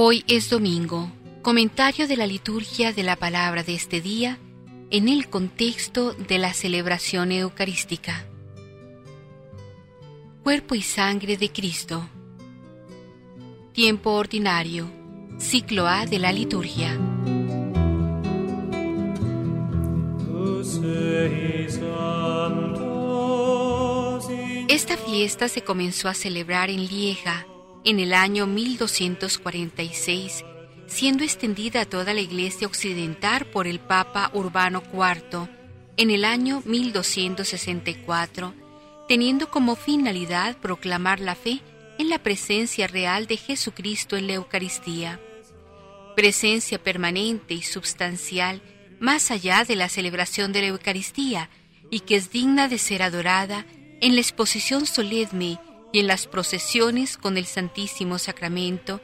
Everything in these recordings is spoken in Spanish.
Hoy es domingo, comentario de la liturgia de la palabra de este día en el contexto de la celebración eucarística. Cuerpo y sangre de Cristo. Tiempo ordinario. Ciclo A de la liturgia. Esta fiesta se comenzó a celebrar en Lieja en el año 1246, siendo extendida a toda la Iglesia occidental por el Papa Urbano IV en el año 1264, teniendo como finalidad proclamar la fe en la presencia real de Jesucristo en la Eucaristía, presencia permanente y substancial más allá de la celebración de la Eucaristía y que es digna de ser adorada en la exposición solemne y en las procesiones con el Santísimo Sacramento,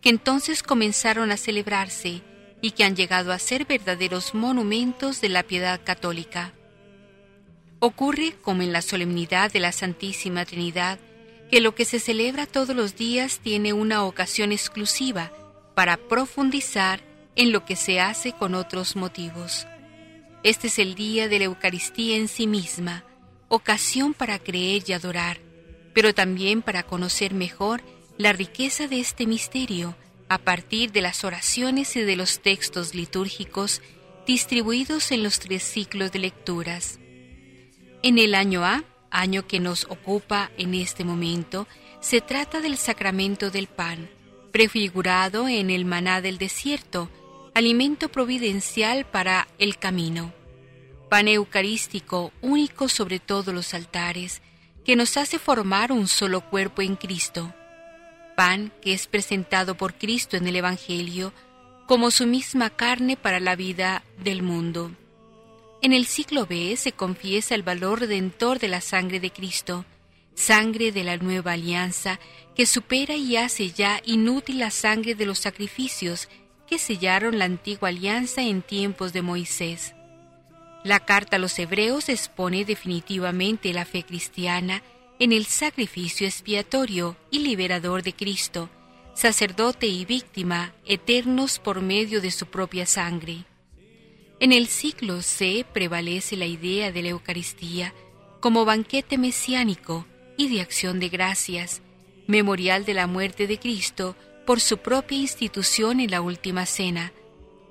que entonces comenzaron a celebrarse y que han llegado a ser verdaderos monumentos de la piedad católica. Ocurre, como en la solemnidad de la Santísima Trinidad, que lo que se celebra todos los días tiene una ocasión exclusiva para profundizar en lo que se hace con otros motivos. Este es el día de la Eucaristía en sí misma, ocasión para creer y adorar, pero también para conocer mejor la riqueza de este misterio a partir de las oraciones y de los textos litúrgicos distribuidos en los tres ciclos de lecturas. En el año A, año que nos ocupa en este momento, se trata del sacramento del pan, prefigurado en el maná del desierto, alimento providencial para el camino. Pan eucarístico único sobre todos los altares, que nos hace formar un solo cuerpo en Cristo. Pan que es presentado por Cristo en el Evangelio como su misma carne para la vida del mundo. En el siglo B se confiesa el valor redentor de la sangre de Cristo, sangre de la nueva alianza que supera y hace ya inútil la sangre de los sacrificios que sellaron la antigua alianza en tiempos de Moisés. La carta a los hebreos expone definitivamente la fe cristiana en el sacrificio expiatorio y liberador de Cristo, sacerdote y víctima eternos por medio de su propia sangre. En el siglo C prevalece la idea de la Eucaristía como banquete mesiánico y de acción de gracias, memorial de la muerte de Cristo por su propia institución en la última cena,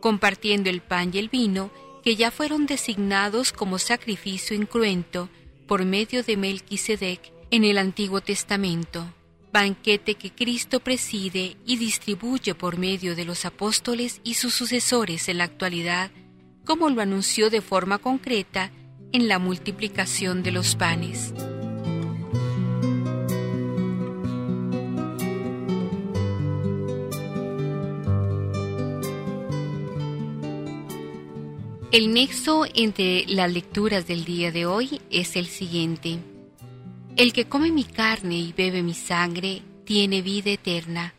compartiendo el pan y el vino que ya fueron designados como sacrificio incruento por medio de Melquisedec en el Antiguo Testamento, banquete que Cristo preside y distribuye por medio de los apóstoles y sus sucesores en la actualidad, como lo anunció de forma concreta en la multiplicación de los panes. El nexo entre las lecturas del día de hoy es el siguiente. El que come mi carne y bebe mi sangre tiene vida eterna.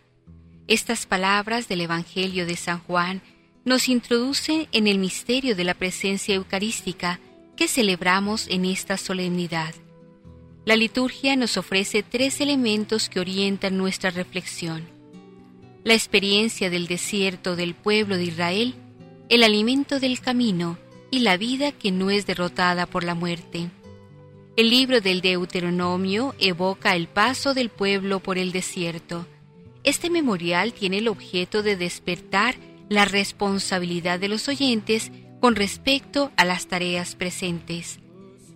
Estas palabras del Evangelio de San Juan nos introducen en el misterio de la presencia eucarística que celebramos en esta solemnidad. La liturgia nos ofrece tres elementos que orientan nuestra reflexión. La experiencia del desierto del pueblo de Israel el alimento del camino y la vida que no es derrotada por la muerte. El libro del Deuteronomio evoca el paso del pueblo por el desierto. Este memorial tiene el objeto de despertar la responsabilidad de los oyentes con respecto a las tareas presentes.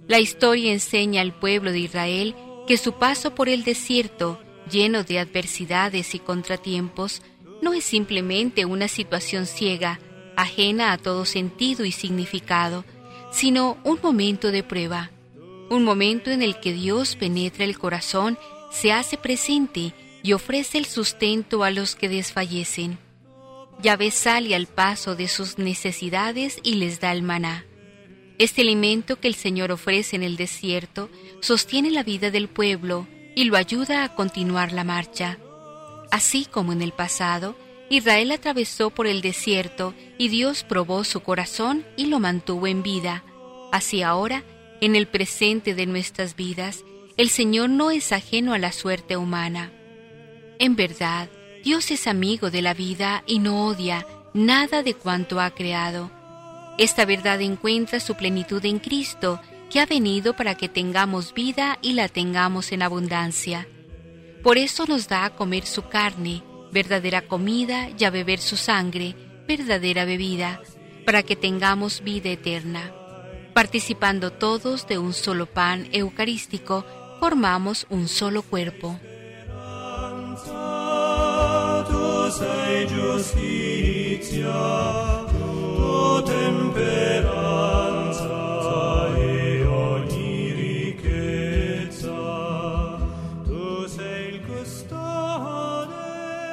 La historia enseña al pueblo de Israel que su paso por el desierto, lleno de adversidades y contratiempos, no es simplemente una situación ciega, ajena a todo sentido y significado, sino un momento de prueba, un momento en el que Dios penetra el corazón, se hace presente y ofrece el sustento a los que desfallecen. Yahvé sale al paso de sus necesidades y les da el maná. Este alimento que el Señor ofrece en el desierto sostiene la vida del pueblo y lo ayuda a continuar la marcha. Así como en el pasado, Israel atravesó por el desierto y Dios probó su corazón y lo mantuvo en vida. Así ahora, en el presente de nuestras vidas, el Señor no es ajeno a la suerte humana. En verdad, Dios es amigo de la vida y no odia nada de cuanto ha creado. Esta verdad encuentra su plenitud en Cristo, que ha venido para que tengamos vida y la tengamos en abundancia. Por eso nos da a comer su carne, verdadera comida, y a beber su sangre, verdadera bebida, para que tengamos vida eterna. Participando todos de un solo pan eucarístico, formamos un solo cuerpo.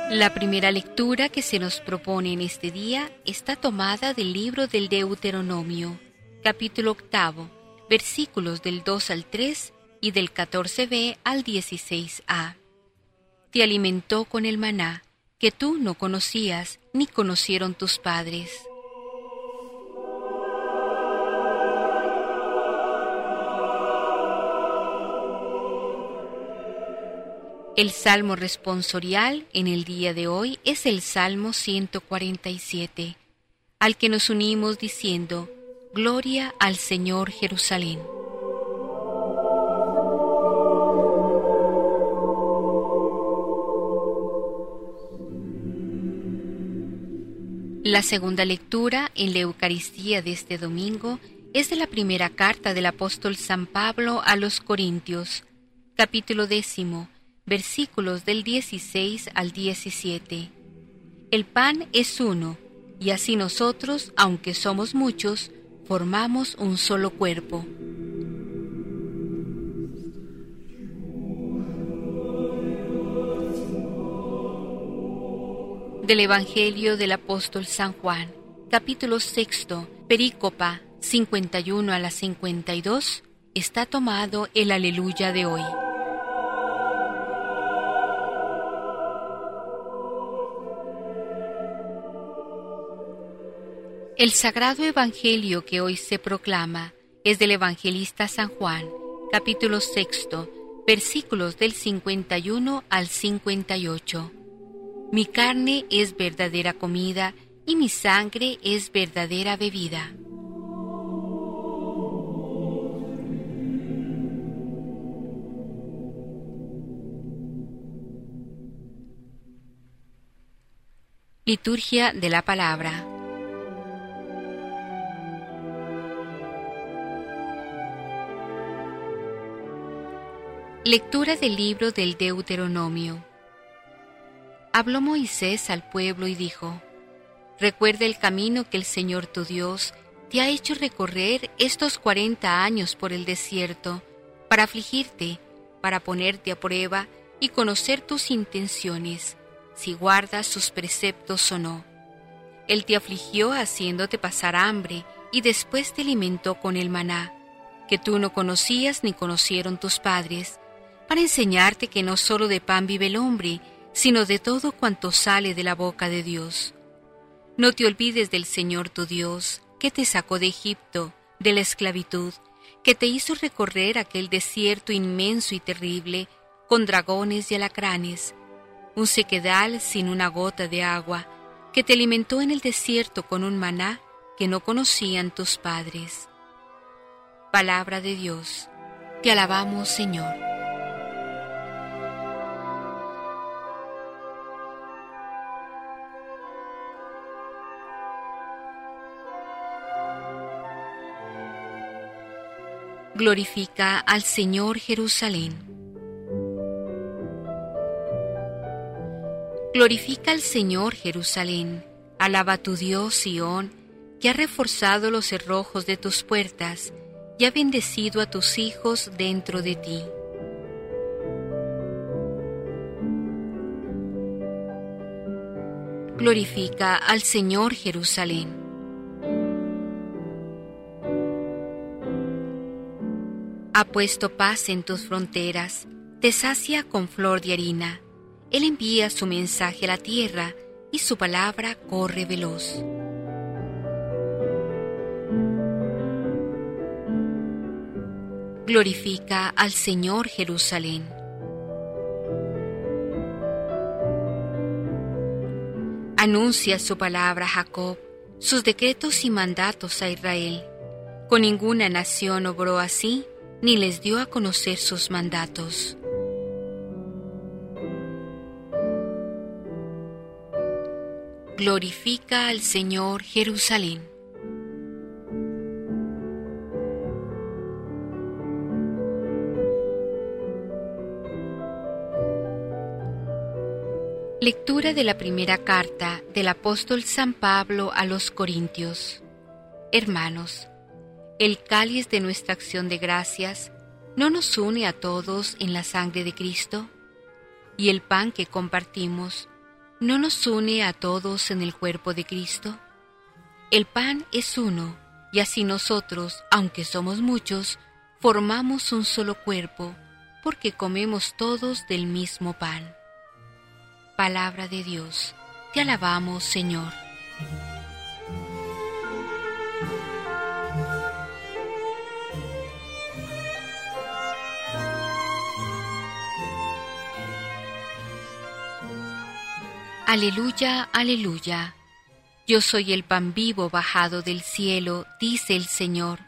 La primera lectura que se nos propone en este día está tomada del libro del Deuteronomio, capítulo octavo, versículos del 2 al 3 y del 14b al 16a. Te alimentó con el maná, que tú no conocías ni conocieron tus padres El salmo responsorial en el día de hoy es el Salmo 147, al que nos unimos diciendo, Gloria al Señor Jerusalén. La segunda lectura en la Eucaristía de este domingo es de la primera carta del apóstol San Pablo a los Corintios, capítulo décimo, versículos del 16 al 17. El pan es uno, y así nosotros, aunque somos muchos, formamos un solo cuerpo. Del Evangelio del Apóstol San Juan, capítulo sexto, perícopa 51 a la 52, está tomado el aleluya de hoy. El sagrado Evangelio que hoy se proclama es del evangelista San Juan, capítulo sexto, versículos del 51 al 58. Mi carne es verdadera comida y mi sangre es verdadera bebida. Liturgia de la Palabra. Lectura del libro del Deuteronomio. Habló Moisés al pueblo y dijo, Recuerda el camino que el Señor tu Dios te ha hecho recorrer estos cuarenta años por el desierto, para afligirte, para ponerte a prueba y conocer tus intenciones, si guardas sus preceptos o no. Él te afligió haciéndote pasar hambre y después te alimentó con el maná, que tú no conocías ni conocieron tus padres, para enseñarte que no solo de pan vive el hombre, sino de todo cuanto sale de la boca de Dios. No te olvides del Señor tu Dios, que te sacó de Egipto, de la esclavitud, que te hizo recorrer aquel desierto inmenso y terrible, con dragones y alacranes, un sequedal sin una gota de agua, que te alimentó en el desierto con un maná que no conocían tus padres. Palabra de Dios, te alabamos Señor. Glorifica al Señor Jerusalén. Glorifica al Señor Jerusalén, alaba a tu Dios Sión, que ha reforzado los cerrojos de tus puertas y ha bendecido a tus hijos dentro de ti. Glorifica al Señor Jerusalén. Ha puesto paz en tus fronteras, te sacia con flor de harina. Él envía su mensaje a la tierra y su palabra corre veloz. Glorifica al Señor Jerusalén. Anuncia su palabra a Jacob, sus decretos y mandatos a Israel. Con ninguna nación obró así, ni les dio a conocer sus mandatos. Glorifica al Señor Jerusalén. Lectura de la primera carta del apóstol San Pablo a los Corintios. Hermanos, el cáliz de nuestra acción de gracias no nos une a todos en la sangre de Cristo, y el pan que compartimos no nos une a todos en el cuerpo de Cristo. El pan es uno, y así nosotros, aunque somos muchos, formamos un solo cuerpo, porque comemos todos del mismo pan. Palabra de Dios. Te alabamos, Señor. Aleluya, aleluya. Yo soy el pan vivo bajado del cielo, dice el Señor.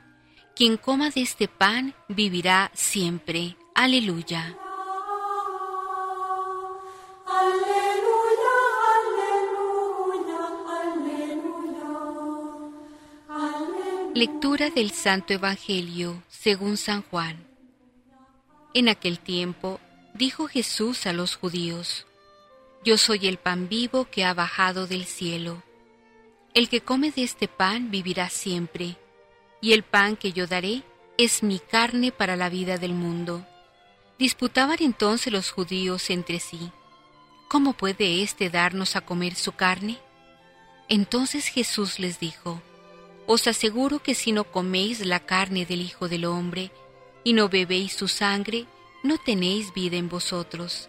Quien coma de este pan vivirá siempre. Aleluya. Lectura del Santo Evangelio según San Juan. En aquel tiempo dijo Jesús a los judíos, Yo soy el pan vivo que ha bajado del cielo. El que come de este pan vivirá siempre, y el pan que yo daré es mi carne para la vida del mundo. Disputaban entonces los judíos entre sí, ¿cómo puede éste darnos a comer su carne? Entonces Jesús les dijo, os aseguro que si no coméis la carne del Hijo del Hombre y no bebéis su sangre, no tenéis vida en vosotros.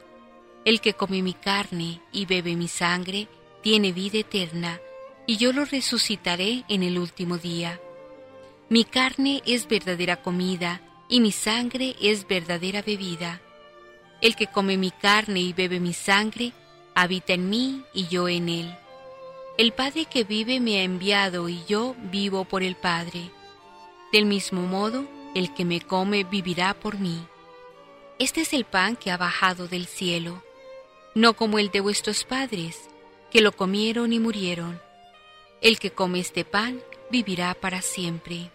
El que come mi carne y bebe mi sangre, tiene vida eterna, y yo lo resucitaré en el último día. Mi carne es verdadera comida, y mi sangre es verdadera bebida. El que come mi carne y bebe mi sangre, habita en mí y yo en él. El Padre que vive me ha enviado y yo vivo por el Padre. Del mismo modo, el que me come vivirá por mí. Este es el pan que ha bajado del cielo, no como el de vuestros padres, que lo comieron y murieron. El que come este pan vivirá para siempre.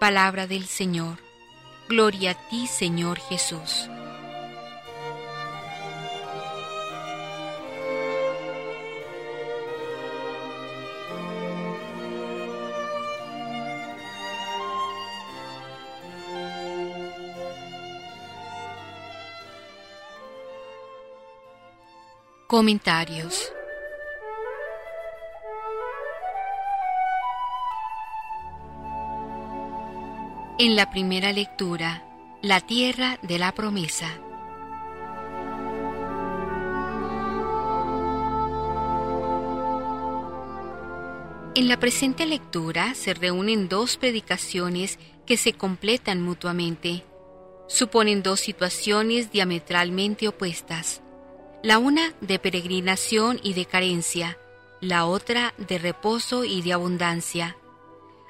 Palabra del Señor. Gloria a ti, Señor Jesús. Comentarios En la primera lectura, la tierra de la promesa. En la presente lectura se reúnen dos predicaciones que se completan mutuamente. Suponen dos situaciones diametralmente opuestas la una de peregrinación y de carencia, la otra de reposo y de abundancia.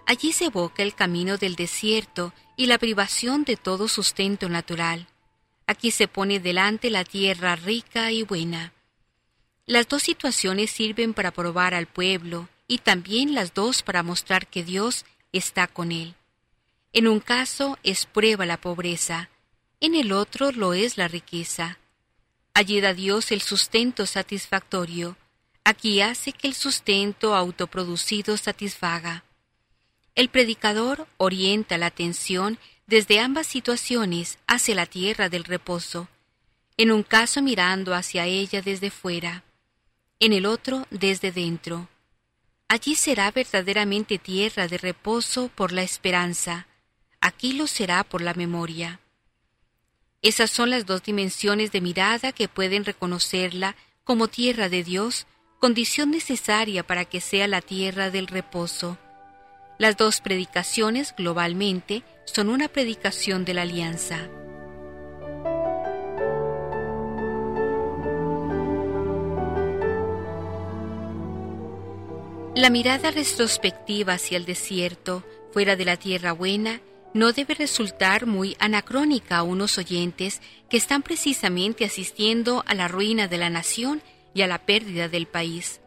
Allí se evoca el camino del desierto y la privación de todo sustento natural. Aquí se pone delante la tierra rica y buena. Las dos situaciones sirven para probar al pueblo y también las dos para mostrar que Dios está con él. En un caso es prueba la pobreza, en el otro lo es la riqueza. Allí da Dios el sustento satisfactorio. Aquí hace que el sustento autoproducido satisfaga. El predicador orienta la atención desde ambas situaciones hacia la tierra del reposo, en un caso mirando hacia ella desde fuera, en el otro desde dentro. Allí será verdaderamente tierra de reposo por la esperanza, aquí lo será por la memoria. Esas son las dos dimensiones de mirada que pueden reconocerla como tierra de Dios, condición necesaria para que sea la tierra del reposo. Las dos predicaciones globalmente son una predicación de la alianza. La mirada retrospectiva hacia el desierto, fuera de la tierra buena, no debe resultar muy anacrónica a unos oyentes que están precisamente asistiendo a la ruina de la nación y a la pérdida del país.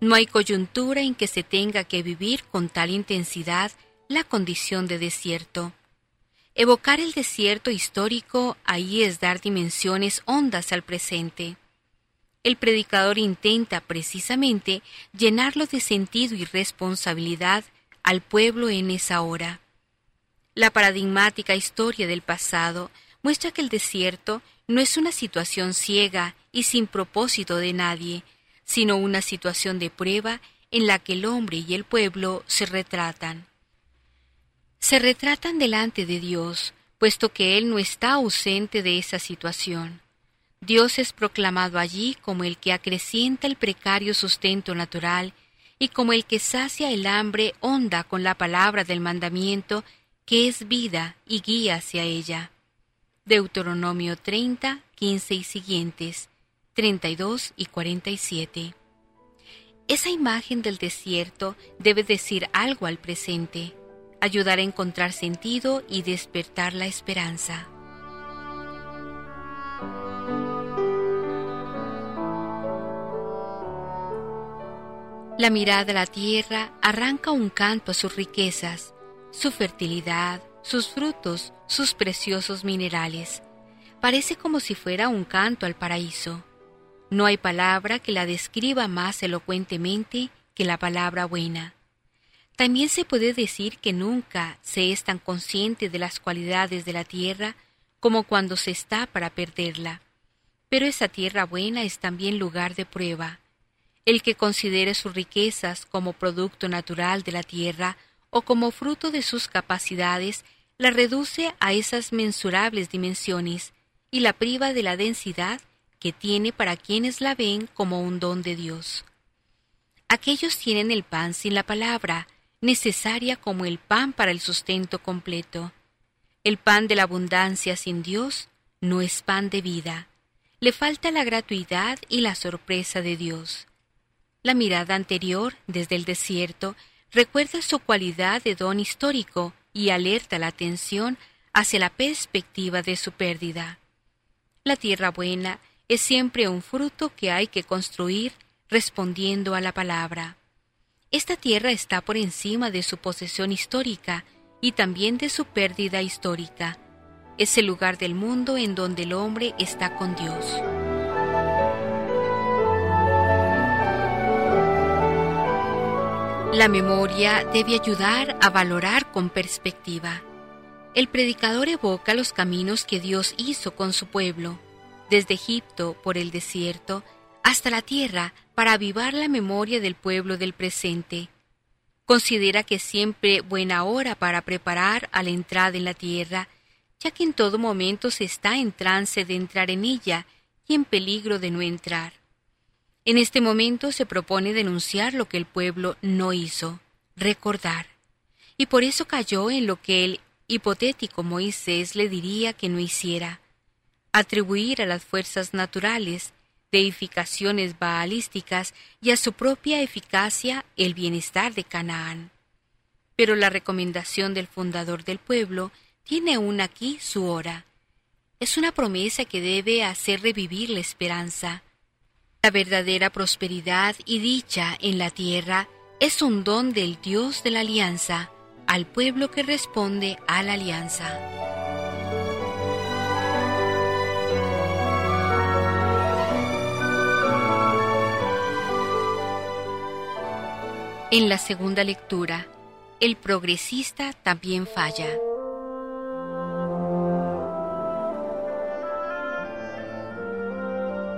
No hay coyuntura en que se tenga que vivir con tal intensidad la condición de desierto. Evocar el desierto histórico ahí es dar dimensiones hondas al presente el predicador intenta precisamente llenarlo de sentido y responsabilidad al pueblo en esa hora. La paradigmática historia del pasado muestra que el desierto no es una situación ciega y sin propósito de nadie, sino una situación de prueba en la que el hombre y el pueblo se retratan. Se retratan delante de Dios, puesto que Él no está ausente de esa situación. Dios es proclamado allí como el que acrecienta el precario sustento natural y como el que sacia el hambre honda con la palabra del mandamiento que es vida y guía hacia ella. Deuteronomio 30, 15 y siguientes, 32 y 47. Esa imagen del desierto debe decir algo al presente, ayudar a encontrar sentido y despertar la esperanza. La mirada a la tierra arranca un canto a sus riquezas, su fertilidad, sus frutos, sus preciosos minerales. Parece como si fuera un canto al paraíso. No hay palabra que la describa más elocuentemente que la palabra buena. También se puede decir que nunca se es tan consciente de las cualidades de la tierra como cuando se está para perderla. Pero esa tierra buena es también lugar de prueba, el que considere sus riquezas como producto natural de la tierra o como fruto de sus capacidades, la reduce a esas mensurables dimensiones y la priva de la densidad que tiene para quienes la ven como un don de Dios. Aquellos tienen el pan sin la palabra, necesaria como el pan para el sustento completo. El pan de la abundancia sin Dios no es pan de vida. Le falta la gratuidad y la sorpresa de Dios. La mirada anterior, desde el desierto, recuerda su cualidad de don histórico y alerta la atención hacia la perspectiva de su pérdida. La tierra buena es siempre un fruto que hay que construir respondiendo a la palabra. Esta tierra está por encima de su posesión histórica y también de su pérdida histórica. Es el lugar del mundo en donde el hombre está con Dios. La memoria debe ayudar a valorar con perspectiva. El predicador evoca los caminos que Dios hizo con su pueblo, desde Egipto por el desierto hasta la tierra para avivar la memoria del pueblo del presente. Considera que siempre buena hora para preparar a la entrada en la tierra, ya que en todo momento se está en trance de entrar en ella y en peligro de no entrar. En este momento se propone denunciar lo que el pueblo no hizo, recordar. Y por eso cayó en lo que el hipotético Moisés le diría que no hiciera, atribuir a las fuerzas naturales, deificaciones baalísticas y a su propia eficacia el bienestar de Canaán. Pero la recomendación del fundador del pueblo tiene aún aquí su hora. Es una promesa que debe hacer revivir la esperanza, la verdadera prosperidad y dicha en la tierra es un don del Dios de la alianza al pueblo que responde a la alianza. En la segunda lectura, el progresista también falla.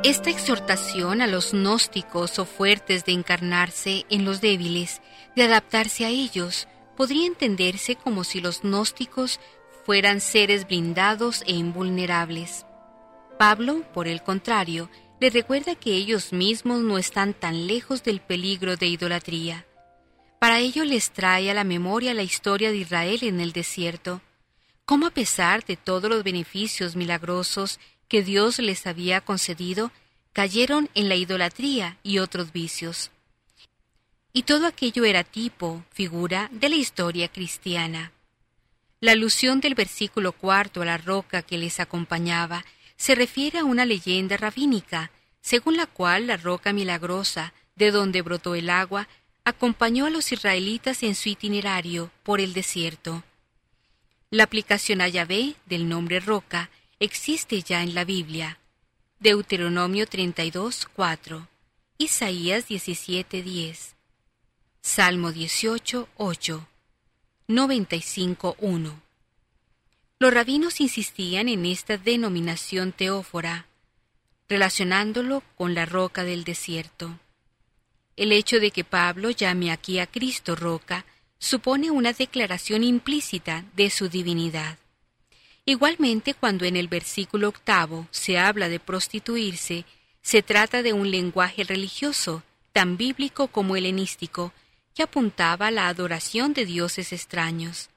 Esta exhortación a los gnósticos o fuertes de encarnarse en los débiles, de adaptarse a ellos, podría entenderse como si los gnósticos fueran seres blindados e invulnerables. Pablo, por el contrario, le recuerda que ellos mismos no están tan lejos del peligro de idolatría. Para ello les trae a la memoria la historia de Israel en el desierto, cómo a pesar de todos los beneficios milagrosos que Dios les había concedido cayeron en la idolatría y otros vicios. y todo aquello era tipo, figura de la historia cristiana. La alusión del versículo cuarto a la roca que les acompañaba se refiere a una leyenda rabínica, según la cual la roca milagrosa, de donde brotó el agua, acompañó a los israelitas en su itinerario por el desierto. La aplicación a Yahvé del nombre roca existe ya en la Biblia. Deuteronomio 32, 4, Isaías 17, 10, Salmo 18, 8, 95, 1. Los rabinos insistían en esta denominación teófora, relacionándolo con la roca del desierto. El hecho de que Pablo llame aquí a Cristo roca supone una declaración implícita de su divinidad. Igualmente, cuando en el versículo octavo se habla de prostituirse, se trata de un lenguaje religioso, tan bíblico como helenístico, que apuntaba a la adoración de dioses extraños.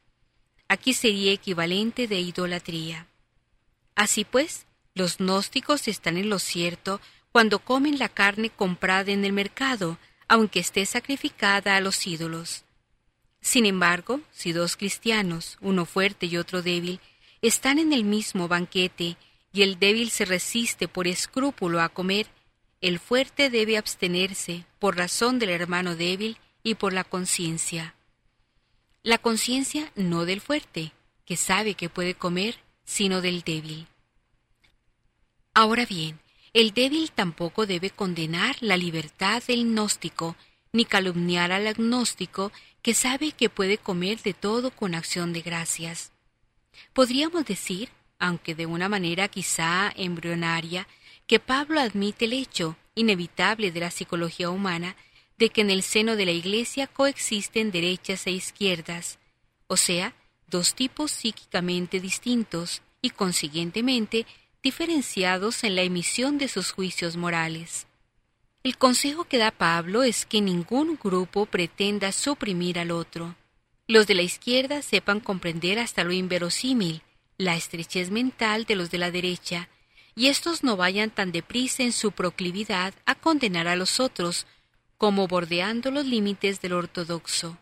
Aquí sería equivalente de idolatría. Así pues, los gnósticos están en lo cierto cuando comen la carne comprada en el mercado, aunque esté sacrificada a los ídolos. Sin embargo, si dos cristianos, uno fuerte y otro débil, están en el mismo banquete y el débil se resiste por escrúpulo a comer, el fuerte debe abstenerse por razón del hermano débil y por la conciencia. La conciencia no del fuerte, que sabe que puede comer, sino del débil. Ahora bien, el débil tampoco debe condenar la libertad del gnóstico, ni calumniar al agnóstico que sabe que puede comer de todo con acción de gracias. Podríamos decir, aunque de una manera quizá embrionaria, que Pablo admite el hecho inevitable de la psicología humana de que en el seno de la Iglesia coexisten derechas e izquierdas, o sea, dos tipos psíquicamente distintos y consiguientemente diferenciados en la emisión de sus juicios morales. El consejo que da Pablo es que ningún grupo pretenda suprimir al otro. Los de la izquierda sepan comprender hasta lo inverosímil la estrechez mental de los de la derecha, y estos no vayan tan deprisa en su proclividad a condenar a los otros como bordeando los límites del ortodoxo.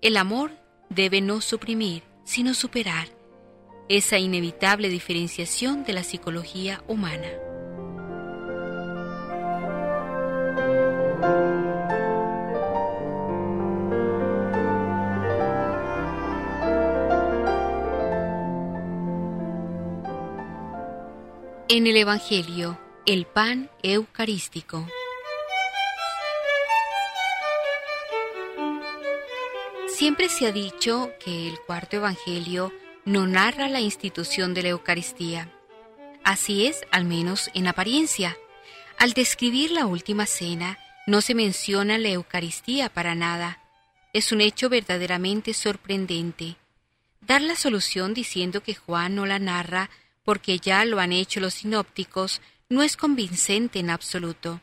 El amor debe no suprimir, sino superar, esa inevitable diferenciación de la psicología humana. En el Evangelio, el pan eucarístico. Siempre se ha dicho que el cuarto Evangelio no narra la institución de la Eucaristía. Así es, al menos en apariencia. Al describir la última cena, no se menciona la Eucaristía para nada. Es un hecho verdaderamente sorprendente. Dar la solución diciendo que Juan no la narra porque ya lo han hecho los sinópticos no es convincente en absoluto.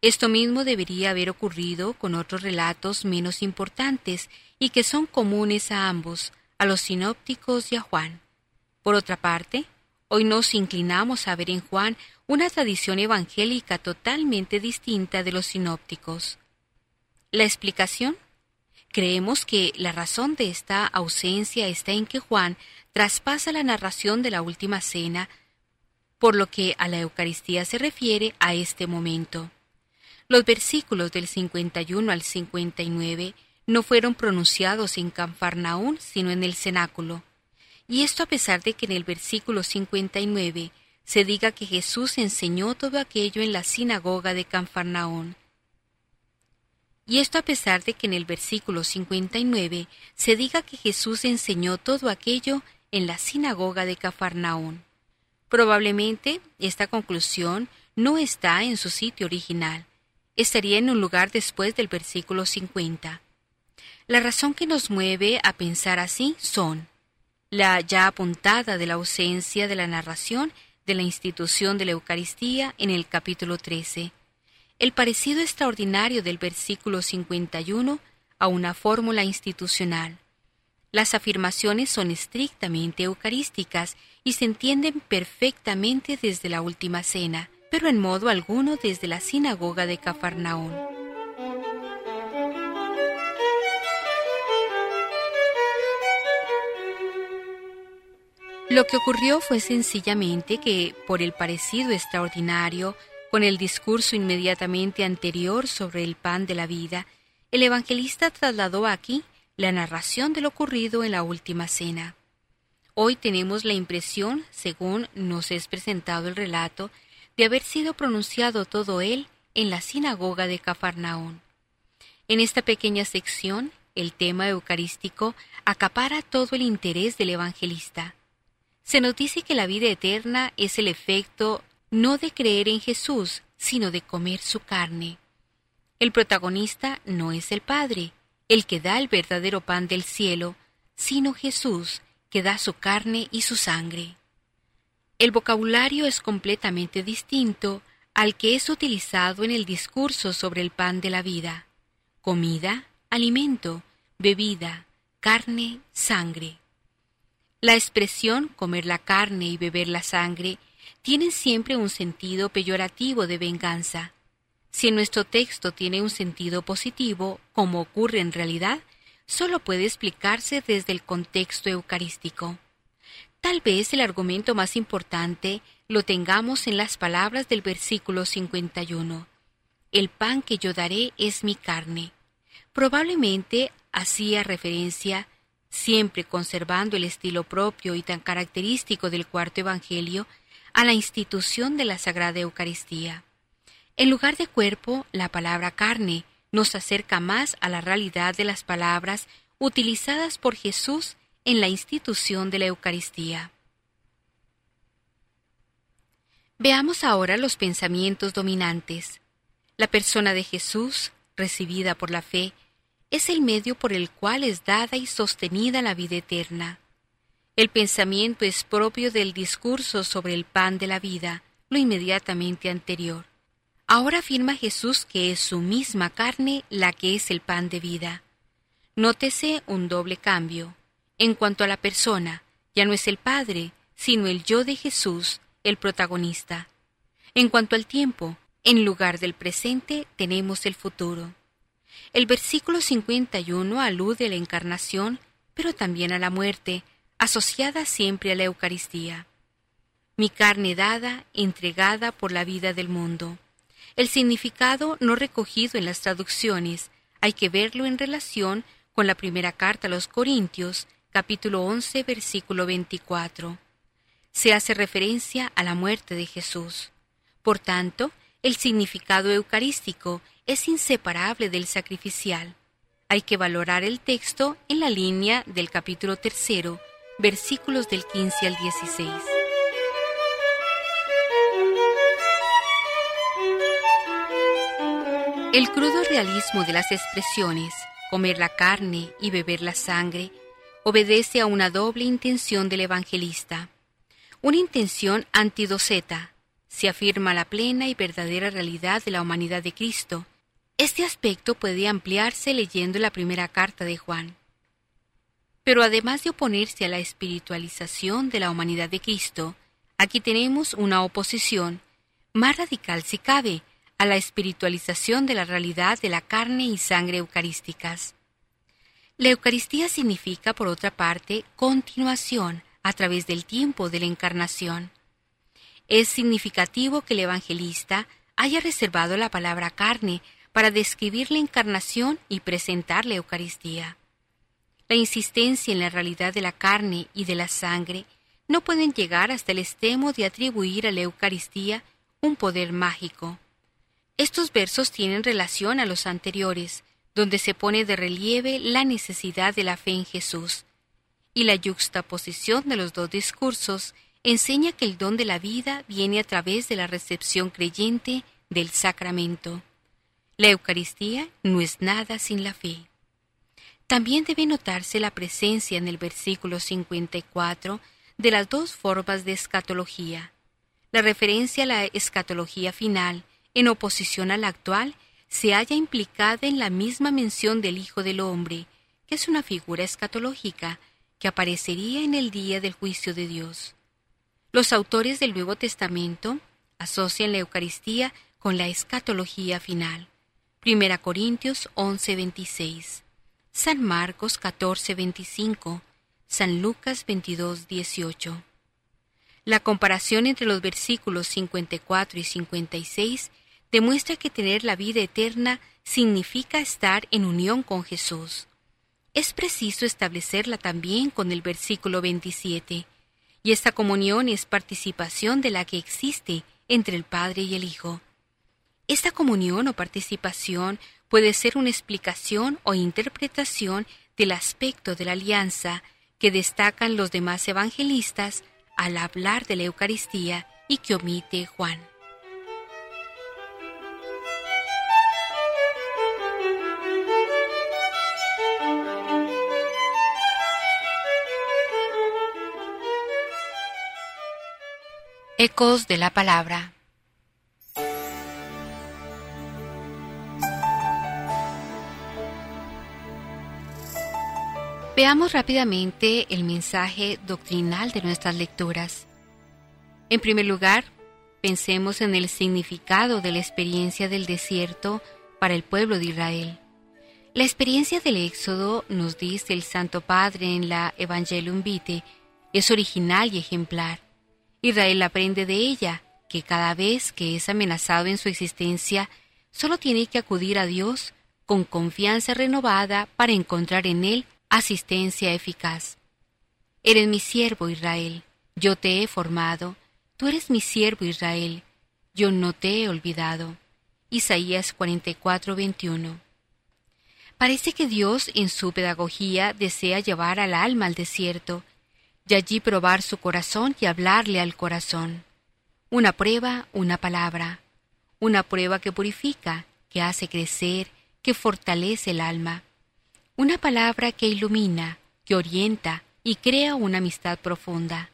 Esto mismo debería haber ocurrido con otros relatos menos importantes y que son comunes a ambos, a los sinópticos y a Juan. Por otra parte, hoy nos inclinamos a ver en Juan una tradición evangélica totalmente distinta de los sinópticos. La explicación Creemos que la razón de esta ausencia está en que Juan traspasa la narración de la última cena, por lo que a la Eucaristía se refiere a este momento. Los versículos del 51 al 59 no fueron pronunciados en Canfarnaún, sino en el cenáculo. Y esto a pesar de que en el versículo 59 se diga que Jesús enseñó todo aquello en la sinagoga de Canfarnaún. Y esto a pesar de que en el versículo 59 se diga que Jesús enseñó todo aquello en la sinagoga de Cafarnaún. Probablemente esta conclusión no está en su sitio original. Estaría en un lugar después del versículo 50. La razón que nos mueve a pensar así son la ya apuntada de la ausencia de la narración de la institución de la Eucaristía en el capítulo 13, el parecido extraordinario del versículo 51 a una fórmula institucional. Las afirmaciones son estrictamente eucarísticas y se entienden perfectamente desde la última cena, pero en modo alguno desde la sinagoga de Cafarnaón. Lo que ocurrió fue sencillamente que, por el parecido extraordinario, con el discurso inmediatamente anterior sobre el pan de la vida, el evangelista trasladó aquí la narración de lo ocurrido en la última cena. Hoy tenemos la impresión, según nos es presentado el relato, de haber sido pronunciado todo él en la sinagoga de Cafarnaón. En esta pequeña sección, el tema eucarístico acapara todo el interés del evangelista. Se nos dice que la vida eterna es el efecto no de creer en Jesús, sino de comer su carne. El protagonista no es el Padre, el que da el verdadero pan del cielo, sino Jesús, que da su carne y su sangre. El vocabulario es completamente distinto al que es utilizado en el discurso sobre el pan de la vida. Comida, alimento, bebida, carne, sangre. La expresión comer la carne y beber la sangre tienen siempre un sentido peyorativo de venganza. Si nuestro texto tiene un sentido positivo, como ocurre en realidad, solo puede explicarse desde el contexto eucarístico. Tal vez el argumento más importante lo tengamos en las palabras del versículo 51. El pan que yo daré es mi carne. Probablemente hacía referencia siempre conservando el estilo propio y tan característico del cuarto Evangelio, a la institución de la Sagrada Eucaristía. En lugar de cuerpo, la palabra carne nos acerca más a la realidad de las palabras utilizadas por Jesús en la institución de la Eucaristía. Veamos ahora los pensamientos dominantes. La persona de Jesús, recibida por la fe, es el medio por el cual es dada y sostenida la vida eterna. El pensamiento es propio del discurso sobre el pan de la vida, lo inmediatamente anterior. Ahora afirma Jesús que es su misma carne la que es el pan de vida. Nótese un doble cambio. En cuanto a la persona, ya no es el Padre, sino el yo de Jesús, el protagonista. En cuanto al tiempo, en lugar del presente tenemos el futuro. El versículo 51 alude a la encarnación, pero también a la muerte, asociada siempre a la Eucaristía. Mi carne dada, entregada por la vida del mundo. El significado no recogido en las traducciones hay que verlo en relación con la primera carta a los Corintios, capítulo 11, versículo 24. Se hace referencia a la muerte de Jesús. Por tanto, el significado eucarístico es inseparable del sacrificial. Hay que valorar el texto en la línea del capítulo tercero, versículos del 15 al 16. El crudo realismo de las expresiones, comer la carne y beber la sangre, obedece a una doble intención del evangelista. Una intención antidoceta. Se afirma la plena y verdadera realidad de la humanidad de Cristo, este aspecto puede ampliarse leyendo la primera carta de Juan. Pero además de oponerse a la espiritualización de la humanidad de Cristo, aquí tenemos una oposición, más radical si cabe, a la espiritualización de la realidad de la carne y sangre eucarísticas. La Eucaristía significa, por otra parte, continuación a través del tiempo de la encarnación. Es significativo que el evangelista haya reservado la palabra carne para describir la encarnación y presentar la Eucaristía. La insistencia en la realidad de la carne y de la sangre no pueden llegar hasta el extremo de atribuir a la Eucaristía un poder mágico. Estos versos tienen relación a los anteriores, donde se pone de relieve la necesidad de la fe en Jesús, y la yuxtaposición de los dos discursos enseña que el don de la vida viene a través de la recepción creyente del sacramento. La Eucaristía no es nada sin la fe. También debe notarse la presencia en el versículo 54 de las dos formas de escatología. La referencia a la escatología final, en oposición a la actual, se halla implicada en la misma mención del Hijo del Hombre, que es una figura escatológica que aparecería en el día del juicio de Dios. Los autores del Nuevo Testamento asocian la Eucaristía con la escatología final. Primera Corintios 11:26, San Marcos 14:25, San Lucas 22:18. La comparación entre los versículos 54 y 56 demuestra que tener la vida eterna significa estar en unión con Jesús. Es preciso establecerla también con el versículo 27, y esta comunión es participación de la que existe entre el Padre y el Hijo. Esta comunión o participación puede ser una explicación o interpretación del aspecto de la alianza que destacan los demás evangelistas al hablar de la Eucaristía y que omite Juan. Ecos de la Palabra Veamos rápidamente el mensaje doctrinal de nuestras lecturas. En primer lugar, pensemos en el significado de la experiencia del desierto para el pueblo de Israel. La experiencia del Éxodo, nos dice el Santo Padre en la Evangelium Vitae, es original y ejemplar. Israel aprende de ella que cada vez que es amenazado en su existencia, solo tiene que acudir a Dios con confianza renovada para encontrar en Él asistencia eficaz. Eres mi siervo Israel, yo te he formado, tú eres mi siervo Israel, yo no te he olvidado. Isaías 44, 21. Parece que Dios en su pedagogía desea llevar al alma al desierto, y allí probar su corazón y hablarle al corazón. Una prueba, una palabra. Una prueba que purifica, que hace crecer, que fortalece el alma una palabra que ilumina, que orienta y crea una amistad profunda.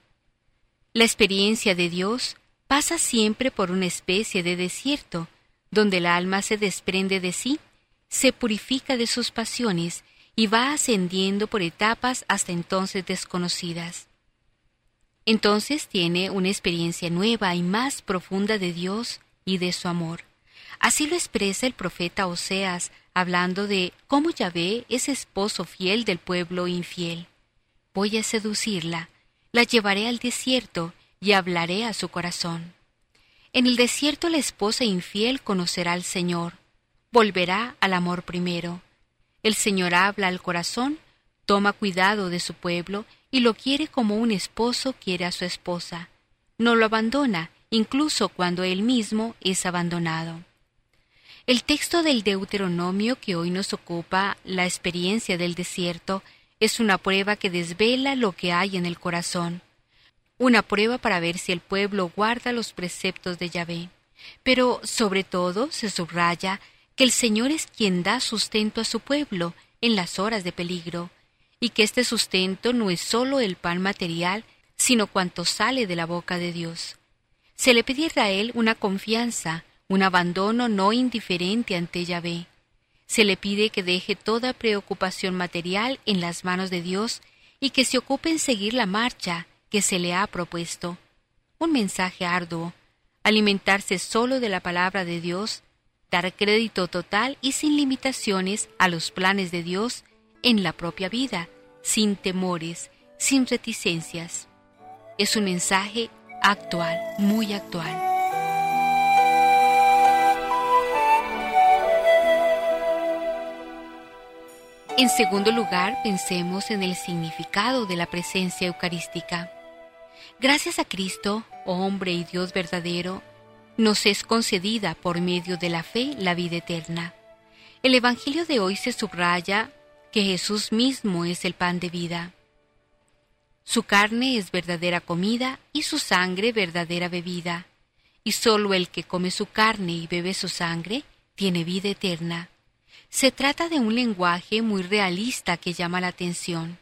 La experiencia de Dios pasa siempre por una especie de desierto, donde el alma se desprende de sí, se purifica de sus pasiones y va ascendiendo por etapas hasta entonces desconocidas. Entonces tiene una experiencia nueva y más profunda de Dios y de su amor. Así lo expresa el profeta Oseas hablando de cómo Yahvé es esposo fiel del pueblo infiel. Voy a seducirla, la llevaré al desierto y hablaré a su corazón. En el desierto la esposa infiel conocerá al Señor, volverá al amor primero. El Señor habla al corazón, toma cuidado de su pueblo y lo quiere como un esposo quiere a su esposa. No lo abandona, incluso cuando él mismo es abandonado. El texto del Deuteronomio que hoy nos ocupa, la experiencia del desierto, es una prueba que desvela lo que hay en el corazón, una prueba para ver si el pueblo guarda los preceptos de Yahvé. Pero, sobre todo, se subraya que el Señor es quien da sustento a su pueblo en las horas de peligro, y que este sustento no es sólo el pan material, sino cuanto sale de la boca de Dios. Se le pide a Israel una confianza, un abandono no indiferente ante Yahvé. Se le pide que deje toda preocupación material en las manos de Dios y que se ocupe en seguir la marcha que se le ha propuesto. Un mensaje arduo, alimentarse solo de la palabra de Dios, dar crédito total y sin limitaciones a los planes de Dios en la propia vida, sin temores, sin reticencias. Es un mensaje actual, muy actual. En segundo lugar, pensemos en el significado de la presencia eucarística. Gracias a Cristo, hombre y Dios verdadero, nos es concedida por medio de la fe la vida eterna. El Evangelio de hoy se subraya que Jesús mismo es el pan de vida. Su carne es verdadera comida y su sangre verdadera bebida, y sólo el que come su carne y bebe su sangre tiene vida eterna. Se trata de un lenguaje muy realista que llama la atención.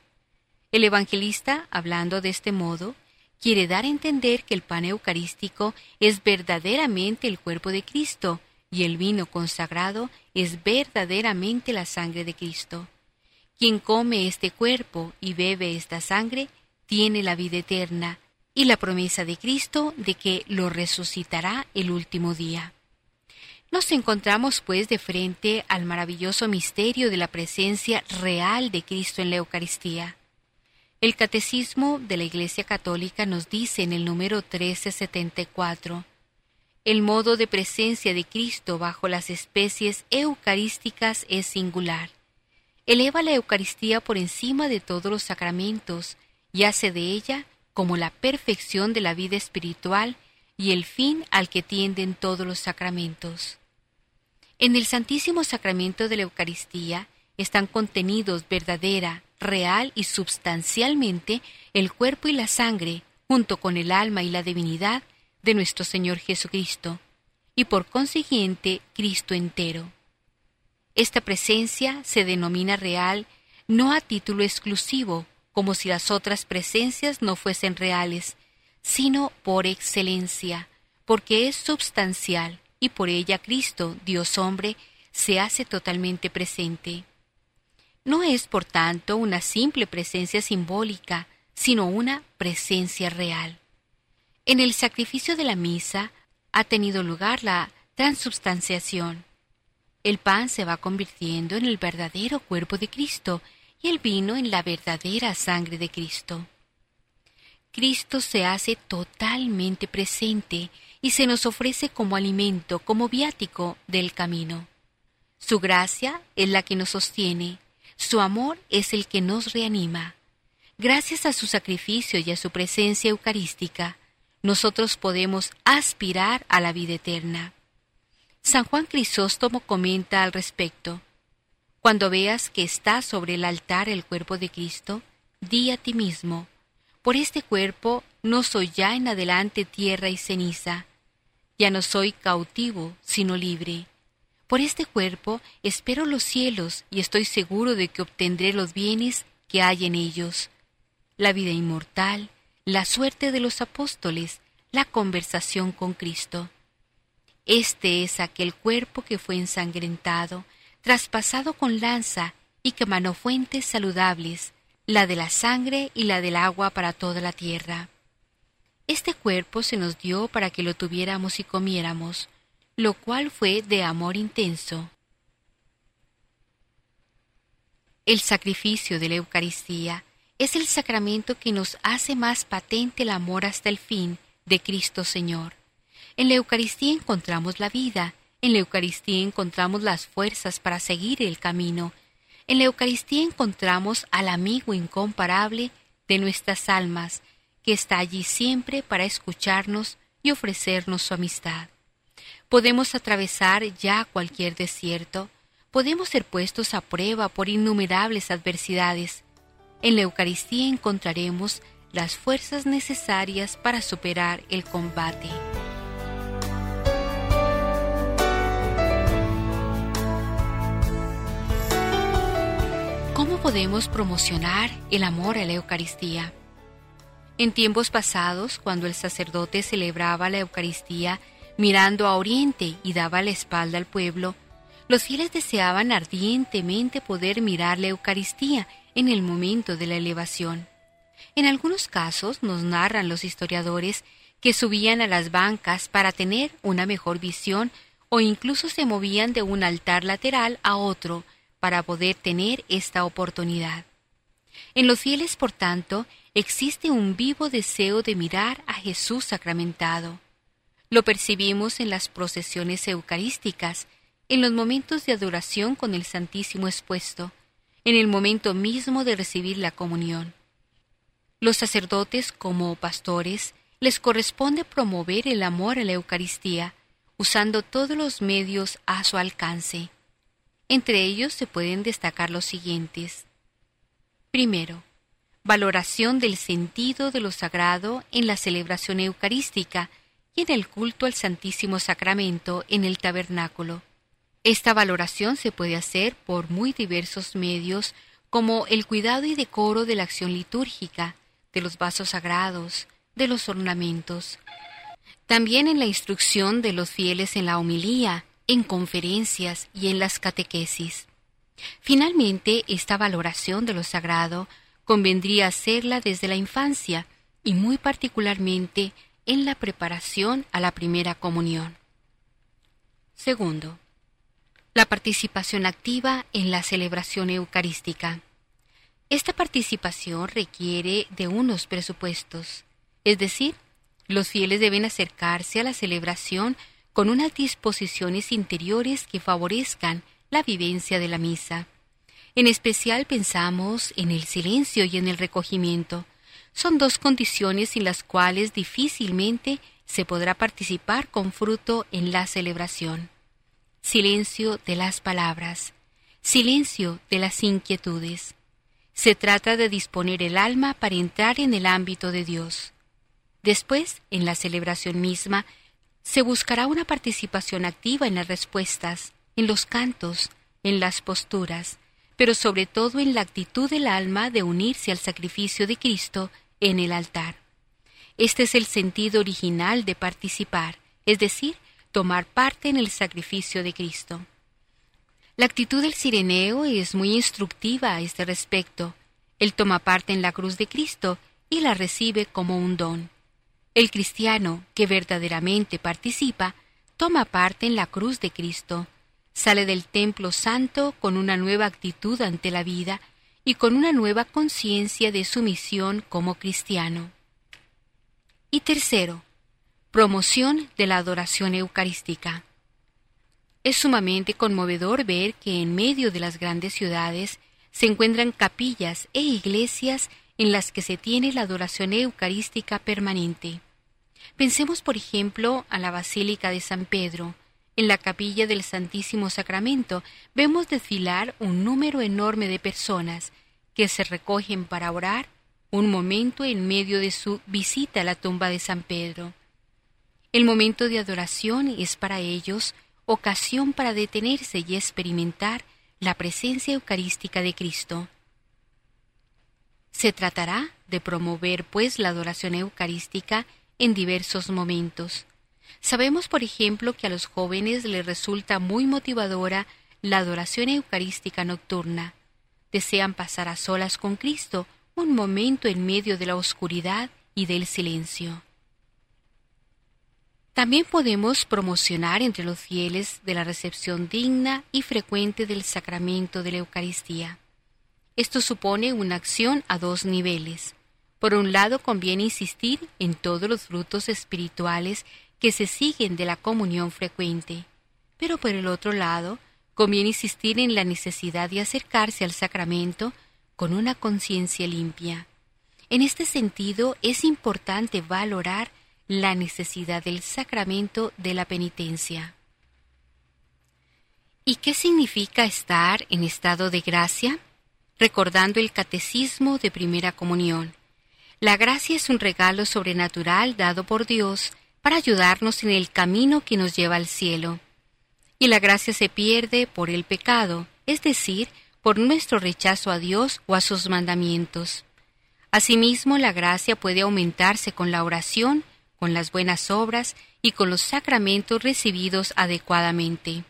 El evangelista, hablando de este modo, quiere dar a entender que el pan eucarístico es verdaderamente el cuerpo de Cristo y el vino consagrado es verdaderamente la sangre de Cristo. Quien come este cuerpo y bebe esta sangre tiene la vida eterna y la promesa de Cristo de que lo resucitará el último día. Nos encontramos pues de frente al maravilloso misterio de la presencia real de Cristo en la Eucaristía. El Catecismo de la Iglesia Católica nos dice en el número 1374, el modo de presencia de Cristo bajo las especies eucarísticas es singular. Eleva la Eucaristía por encima de todos los sacramentos y hace de ella como la perfección de la vida espiritual y el fin al que tienden todos los sacramentos. En el Santísimo Sacramento de la Eucaristía están contenidos verdadera, real y substancialmente el cuerpo y la sangre, junto con el alma y la divinidad de nuestro Señor Jesucristo, y por consiguiente Cristo entero. Esta presencia se denomina real no a título exclusivo, como si las otras presencias no fuesen reales, sino por excelencia, porque es substancial, y por ella Cristo, Dios hombre, se hace totalmente presente. No es, por tanto, una simple presencia simbólica, sino una presencia real. En el sacrificio de la misa ha tenido lugar la transubstanciación. El pan se va convirtiendo en el verdadero cuerpo de Cristo y el vino en la verdadera sangre de Cristo. Cristo se hace totalmente presente y se nos ofrece como alimento, como viático del camino. Su gracia es la que nos sostiene, su amor es el que nos reanima. Gracias a su sacrificio y a su presencia eucarística, nosotros podemos aspirar a la vida eterna. San Juan Crisóstomo comenta al respecto. Cuando veas que está sobre el altar el cuerpo de Cristo, di a ti mismo, por este cuerpo no soy ya en adelante tierra y ceniza, ya no soy cautivo, sino libre. Por este cuerpo espero los cielos y estoy seguro de que obtendré los bienes que hay en ellos, la vida inmortal, la suerte de los apóstoles, la conversación con Cristo. Este es aquel cuerpo que fue ensangrentado, traspasado con lanza y que manó fuentes saludables, la de la sangre y la del agua para toda la tierra. Este cuerpo se nos dio para que lo tuviéramos y comiéramos, lo cual fue de amor intenso. El sacrificio de la Eucaristía es el sacramento que nos hace más patente el amor hasta el fin de Cristo Señor. En la Eucaristía encontramos la vida, en la Eucaristía encontramos las fuerzas para seguir el camino, en la Eucaristía encontramos al amigo incomparable de nuestras almas, que está allí siempre para escucharnos y ofrecernos su amistad. Podemos atravesar ya cualquier desierto, podemos ser puestos a prueba por innumerables adversidades. En la Eucaristía encontraremos las fuerzas necesarias para superar el combate. ¿Cómo podemos promocionar el amor a la Eucaristía? En tiempos pasados, cuando el sacerdote celebraba la Eucaristía mirando a oriente y daba la espalda al pueblo, los fieles deseaban ardientemente poder mirar la Eucaristía en el momento de la elevación. En algunos casos nos narran los historiadores que subían a las bancas para tener una mejor visión o incluso se movían de un altar lateral a otro para poder tener esta oportunidad. En los fieles, por tanto, existe un vivo deseo de mirar a Jesús sacramentado. Lo percibimos en las procesiones eucarísticas, en los momentos de adoración con el Santísimo expuesto, en el momento mismo de recibir la comunión. Los sacerdotes, como pastores, les corresponde promover el amor a la Eucaristía, usando todos los medios a su alcance. Entre ellos se pueden destacar los siguientes. Primero, valoración del sentido de lo sagrado en la celebración eucarística, y en el culto al Santísimo Sacramento en el tabernáculo. Esta valoración se puede hacer por muy diversos medios, como el cuidado y decoro de la acción litúrgica, de los vasos sagrados, de los ornamentos. También en la instrucción de los fieles en la homilía, en conferencias y en las catequesis. Finalmente, esta valoración de lo sagrado convendría hacerla desde la infancia y muy particularmente en la preparación a la primera comunión. Segundo, la participación activa en la celebración eucarística. Esta participación requiere de unos presupuestos, es decir, los fieles deben acercarse a la celebración con unas disposiciones interiores que favorezcan la vivencia de la misa. En especial pensamos en el silencio y en el recogimiento. Son dos condiciones sin las cuales difícilmente se podrá participar con fruto en la celebración. Silencio de las palabras, silencio de las inquietudes. Se trata de disponer el alma para entrar en el ámbito de Dios. Después, en la celebración misma, se buscará una participación activa en las respuestas, en los cantos, en las posturas, pero sobre todo en la actitud del alma de unirse al sacrificio de Cristo en el altar. Este es el sentido original de participar, es decir, tomar parte en el sacrificio de Cristo. La actitud del sireneo es muy instructiva a este respecto. Él toma parte en la cruz de Cristo y la recibe como un don. El cristiano que verdaderamente participa toma parte en la cruz de Cristo, sale del templo santo con una nueva actitud ante la vida y con una nueva conciencia de su misión como cristiano. Y tercero, promoción de la adoración eucarística. Es sumamente conmovedor ver que en medio de las grandes ciudades se encuentran capillas e iglesias en las que se tiene la adoración eucarística permanente. Pensemos, por ejemplo, a la Basílica de San Pedro. En la capilla del Santísimo Sacramento vemos desfilar un número enorme de personas que se recogen para orar un momento en medio de su visita a la tumba de San Pedro. El momento de adoración es para ellos ocasión para detenerse y experimentar la presencia eucarística de Cristo. Se tratará de promover, pues, la adoración eucarística en diversos momentos. Sabemos, por ejemplo, que a los jóvenes les resulta muy motivadora la adoración eucarística nocturna. Desean pasar a solas con Cristo un momento en medio de la oscuridad y del silencio. También podemos promocionar entre los fieles de la recepción digna y frecuente del sacramento de la Eucaristía. Esto supone una acción a dos niveles. Por un lado, conviene insistir en todos los frutos espirituales que se siguen de la comunión frecuente. Pero por el otro lado, conviene insistir en la necesidad de acercarse al sacramento con una conciencia limpia. En este sentido, es importante valorar la necesidad del sacramento de la penitencia. ¿Y qué significa estar en estado de gracia? Recordando el catecismo de primera comunión. La gracia es un regalo sobrenatural dado por Dios para ayudarnos en el camino que nos lleva al cielo. Y la gracia se pierde por el pecado, es decir, por nuestro rechazo a Dios o a sus mandamientos. Asimismo, la gracia puede aumentarse con la oración con las buenas obras y con los sacramentos recibidos adecuadamente.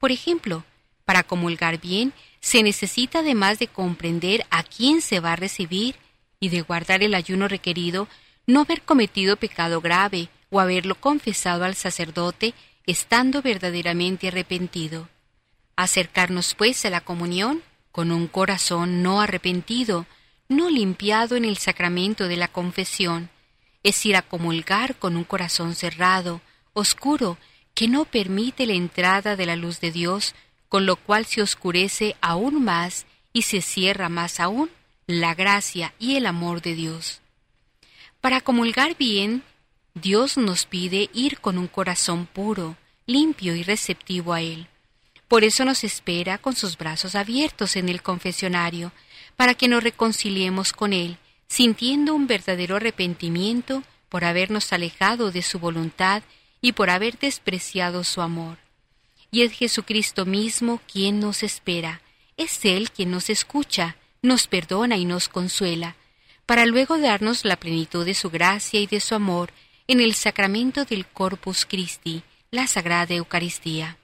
Por ejemplo, para comulgar bien se necesita además de comprender a quién se va a recibir y de guardar el ayuno requerido, no haber cometido pecado grave o haberlo confesado al sacerdote estando verdaderamente arrepentido. Acercarnos pues a la comunión con un corazón no arrepentido, no limpiado en el sacramento de la confesión, es ir a comulgar con un corazón cerrado, oscuro, que no permite la entrada de la luz de Dios, con lo cual se oscurece aún más y se cierra más aún la gracia y el amor de Dios. Para comulgar bien, Dios nos pide ir con un corazón puro, limpio y receptivo a Él. Por eso nos espera con sus brazos abiertos en el confesionario, para que nos reconciliemos con Él sintiendo un verdadero arrepentimiento por habernos alejado de su voluntad y por haber despreciado su amor. Y es Jesucristo mismo quien nos espera, es Él quien nos escucha, nos perdona y nos consuela, para luego darnos la plenitud de su gracia y de su amor en el sacramento del Corpus Christi, la Sagrada Eucaristía.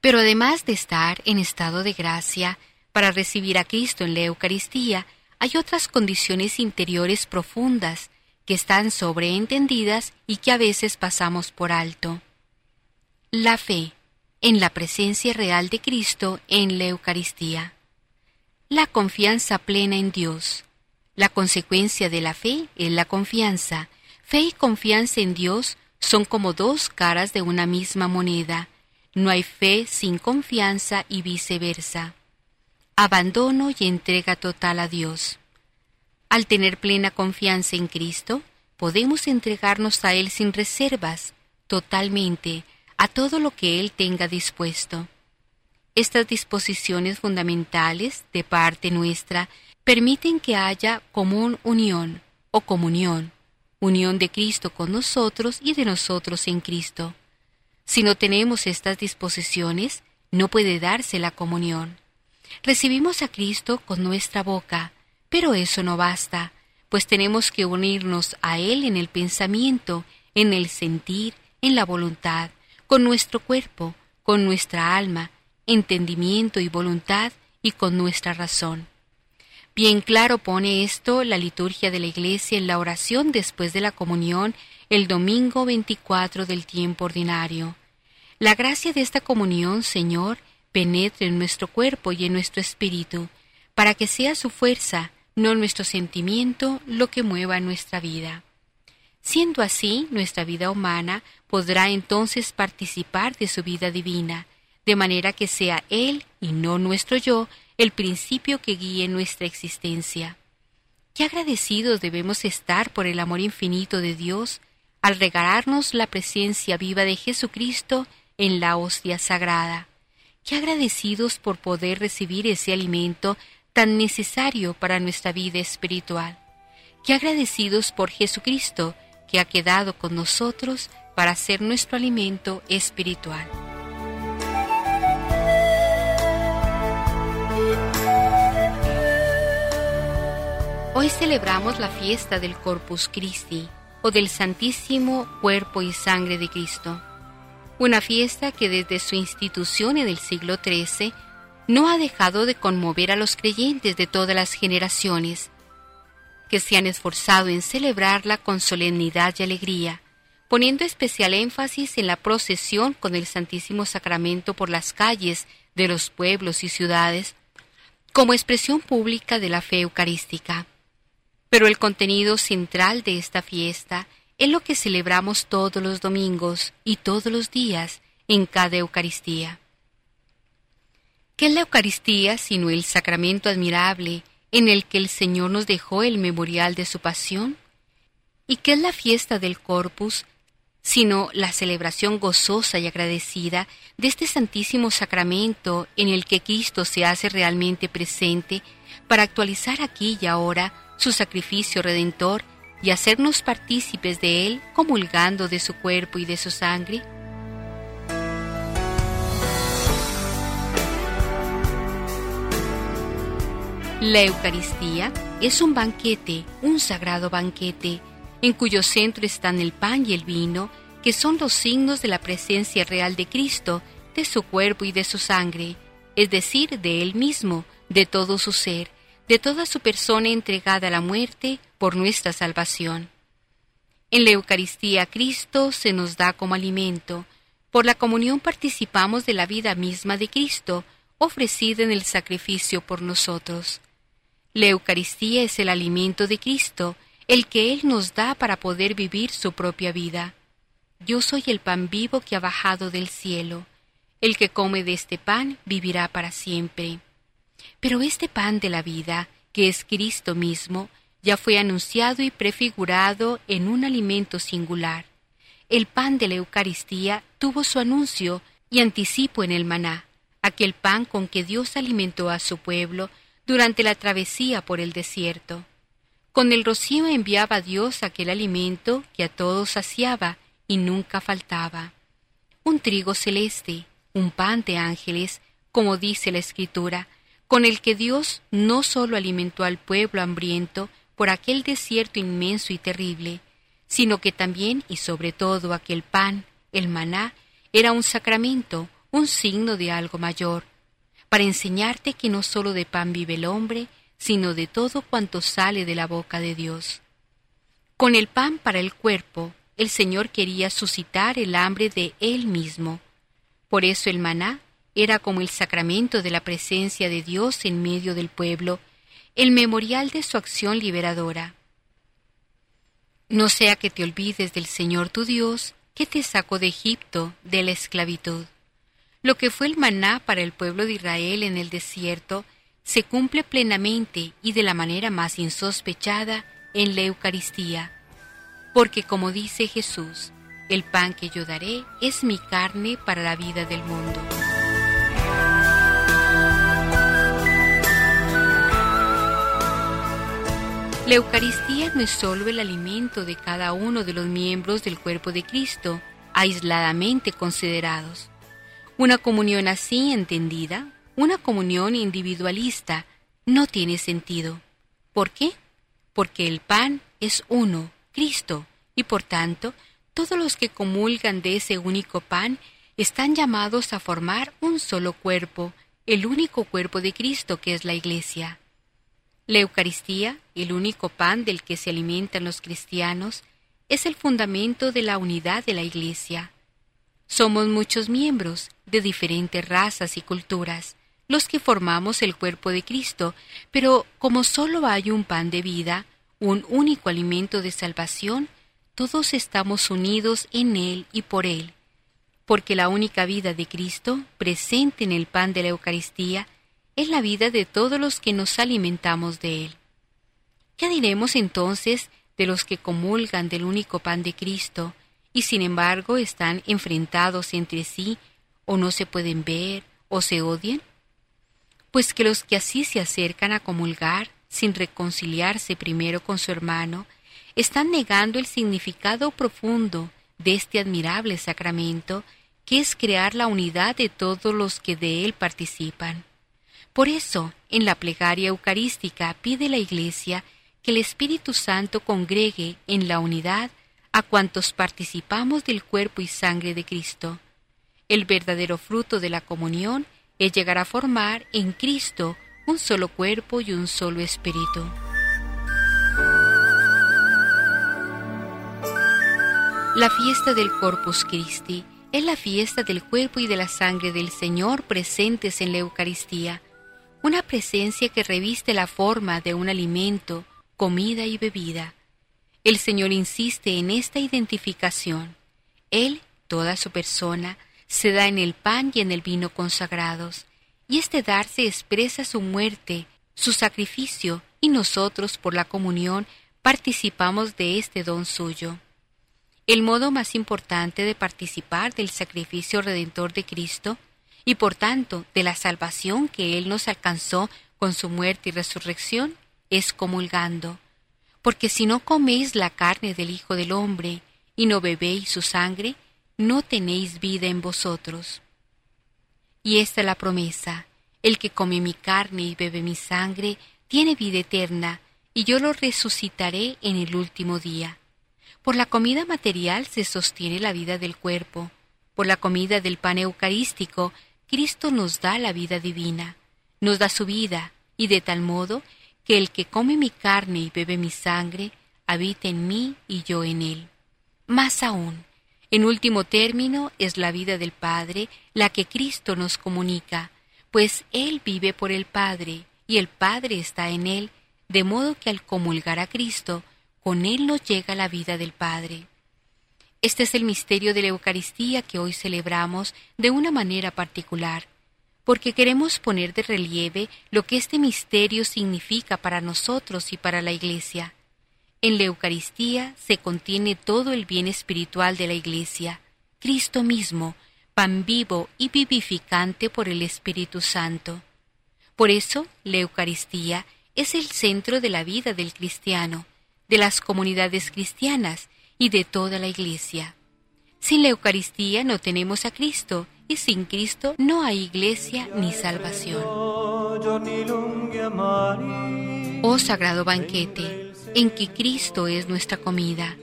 Pero además de estar en estado de gracia para recibir a Cristo en la Eucaristía, hay otras condiciones interiores profundas que están sobreentendidas y que a veces pasamos por alto. La fe en la presencia real de Cristo en la Eucaristía. la confianza plena en Dios. La consecuencia de la fe es la confianza. Fe y confianza en Dios son como dos caras de una misma moneda. No hay fe sin confianza y viceversa. Abandono y entrega total a Dios. Al tener plena confianza en Cristo, podemos entregarnos a Él sin reservas, totalmente, a todo lo que Él tenga dispuesto. Estas disposiciones fundamentales de parte nuestra permiten que haya común unión o comunión, unión de Cristo con nosotros y de nosotros en Cristo. Si no tenemos estas disposiciones, no puede darse la comunión. Recibimos a Cristo con nuestra boca, pero eso no basta, pues tenemos que unirnos a Él en el pensamiento, en el sentir, en la voluntad, con nuestro cuerpo, con nuestra alma, entendimiento y voluntad y con nuestra razón. Bien claro pone esto la liturgia de la Iglesia en la oración después de la comunión el domingo 24 del tiempo ordinario. La gracia de esta comunión, Señor, penetre en nuestro cuerpo y en nuestro espíritu, para que sea su fuerza, no nuestro sentimiento, lo que mueva nuestra vida. Siendo así, nuestra vida humana podrá entonces participar de su vida divina, de manera que sea Él y no nuestro yo el principio que guíe nuestra existencia. Qué agradecidos debemos estar por el amor infinito de Dios al regalarnos la presencia viva de Jesucristo en la hostia sagrada. Qué agradecidos por poder recibir ese alimento tan necesario para nuestra vida espiritual. Qué agradecidos por Jesucristo que ha quedado con nosotros para ser nuestro alimento espiritual. Hoy celebramos la fiesta del Corpus Christi o del Santísimo Cuerpo y Sangre de Cristo, una fiesta que desde su institución en el siglo XIII no ha dejado de conmover a los creyentes de todas las generaciones, que se han esforzado en celebrarla con solemnidad y alegría, poniendo especial énfasis en la procesión con el Santísimo Sacramento por las calles de los pueblos y ciudades, como expresión pública de la fe eucarística. Pero el contenido central de esta fiesta es lo que celebramos todos los domingos y todos los días en cada Eucaristía. ¿Qué es la Eucaristía sino el sacramento admirable en el que el Señor nos dejó el memorial de su pasión? ¿Y qué es la fiesta del Corpus sino la celebración gozosa y agradecida de este santísimo sacramento en el que Cristo se hace realmente presente para actualizar aquí y ahora su sacrificio redentor y hacernos partícipes de él comulgando de su cuerpo y de su sangre? La Eucaristía es un banquete, un sagrado banquete, en cuyo centro están el pan y el vino, que son los signos de la presencia real de Cristo, de su cuerpo y de su sangre, es decir, de Él mismo, de todo su ser, de toda su persona entregada a la muerte por nuestra salvación. En la Eucaristía Cristo se nos da como alimento, por la comunión participamos de la vida misma de Cristo, ofrecida en el sacrificio por nosotros. La Eucaristía es el alimento de Cristo, el que Él nos da para poder vivir su propia vida. Yo soy el pan vivo que ha bajado del cielo. El que come de este pan vivirá para siempre. Pero este pan de la vida, que es Cristo mismo, ya fue anunciado y prefigurado en un alimento singular. El pan de la Eucaristía tuvo su anuncio y anticipo en el maná, aquel pan con que Dios alimentó a su pueblo durante la travesía por el desierto. Con el rocío enviaba Dios aquel alimento que a todos saciaba y nunca faltaba. Un trigo celeste, un pan de ángeles, como dice la Escritura, con el que Dios no sólo alimentó al pueblo hambriento por aquel desierto inmenso y terrible, sino que también y sobre todo aquel pan, el maná, era un sacramento, un signo de algo mayor, para enseñarte que no sólo de pan vive el hombre, sino de todo cuanto sale de la boca de Dios. Con el pan para el cuerpo, el Señor quería suscitar el hambre de Él mismo. Por eso el maná era como el sacramento de la presencia de Dios en medio del pueblo, el memorial de su acción liberadora. No sea que te olvides del Señor tu Dios, que te sacó de Egipto, de la esclavitud. Lo que fue el maná para el pueblo de Israel en el desierto se cumple plenamente y de la manera más insospechada en la Eucaristía. Porque como dice Jesús, el pan que yo daré es mi carne para la vida del mundo. La Eucaristía no es sólo el alimento de cada uno de los miembros del cuerpo de Cristo, aisladamente considerados. Una comunión así entendida, una comunión individualista, no tiene sentido. ¿Por qué? Porque el pan es uno, Cristo, y por tanto, todos los que comulgan de ese único pan están llamados a formar un solo cuerpo, el único cuerpo de Cristo que es la Iglesia. La Eucaristía, el único pan del que se alimentan los cristianos, es el fundamento de la unidad de la Iglesia. Somos muchos miembros de diferentes razas y culturas, los que formamos el cuerpo de Cristo, pero como solo hay un pan de vida, un único alimento de salvación, todos estamos unidos en Él y por Él, porque la única vida de Cristo, presente en el pan de la Eucaristía, es la vida de todos los que nos alimentamos de Él. ¿Qué diremos entonces de los que comulgan del único pan de Cristo y sin embargo están enfrentados entre sí o no se pueden ver o se odian? Pues que los que así se acercan a comulgar sin reconciliarse primero con su hermano, están negando el significado profundo de este admirable sacramento que es crear la unidad de todos los que de él participan. Por eso, en la plegaria eucarística pide la Iglesia que el Espíritu Santo congregue en la unidad a cuantos participamos del cuerpo y sangre de Cristo. El verdadero fruto de la comunión es llegar a formar en Cristo un solo cuerpo y un solo espíritu. La fiesta del Corpus Christi es la fiesta del cuerpo y de la sangre del Señor presentes en la Eucaristía una presencia que reviste la forma de un alimento, comida y bebida. El Señor insiste en esta identificación. Él, toda su persona, se da en el pan y en el vino consagrados, y este darse expresa su muerte, su sacrificio, y nosotros, por la comunión, participamos de este don suyo. El modo más importante de participar del sacrificio redentor de Cristo y por tanto de la salvación que Él nos alcanzó con su muerte y resurrección, es comulgando. Porque si no coméis la carne del Hijo del Hombre y no bebéis su sangre, no tenéis vida en vosotros. Y esta es la promesa, el que come mi carne y bebe mi sangre, tiene vida eterna, y yo lo resucitaré en el último día. Por la comida material se sostiene la vida del cuerpo, por la comida del pan eucarístico Cristo nos da la vida divina, nos da su vida, y de tal modo que el que come mi carne y bebe mi sangre, habita en mí y yo en él. Más aún, en último término, es la vida del Padre la que Cristo nos comunica, pues Él vive por el Padre, y el Padre está en Él, de modo que al comulgar a Cristo, con Él nos llega la vida del Padre. Este es el misterio de la Eucaristía que hoy celebramos de una manera particular, porque queremos poner de relieve lo que este misterio significa para nosotros y para la Iglesia. En la Eucaristía se contiene todo el bien espiritual de la Iglesia, Cristo mismo, pan vivo y vivificante por el Espíritu Santo. Por eso, la Eucaristía es el centro de la vida del cristiano, de las comunidades cristianas, y de toda la Iglesia. Sin la Eucaristía no tenemos a Cristo y sin Cristo no hay iglesia ni salvación. Oh sagrado banquete, en que Cristo es nuestra comida,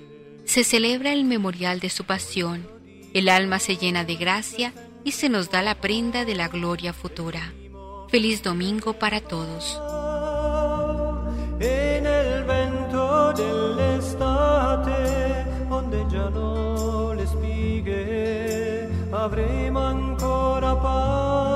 se celebra el memorial de su pasión, el alma se llena de gracia y se nos da la prenda de la gloria futura. Feliz domingo para todos. En el vento ondeggiano le spighe, avremo ancora pace.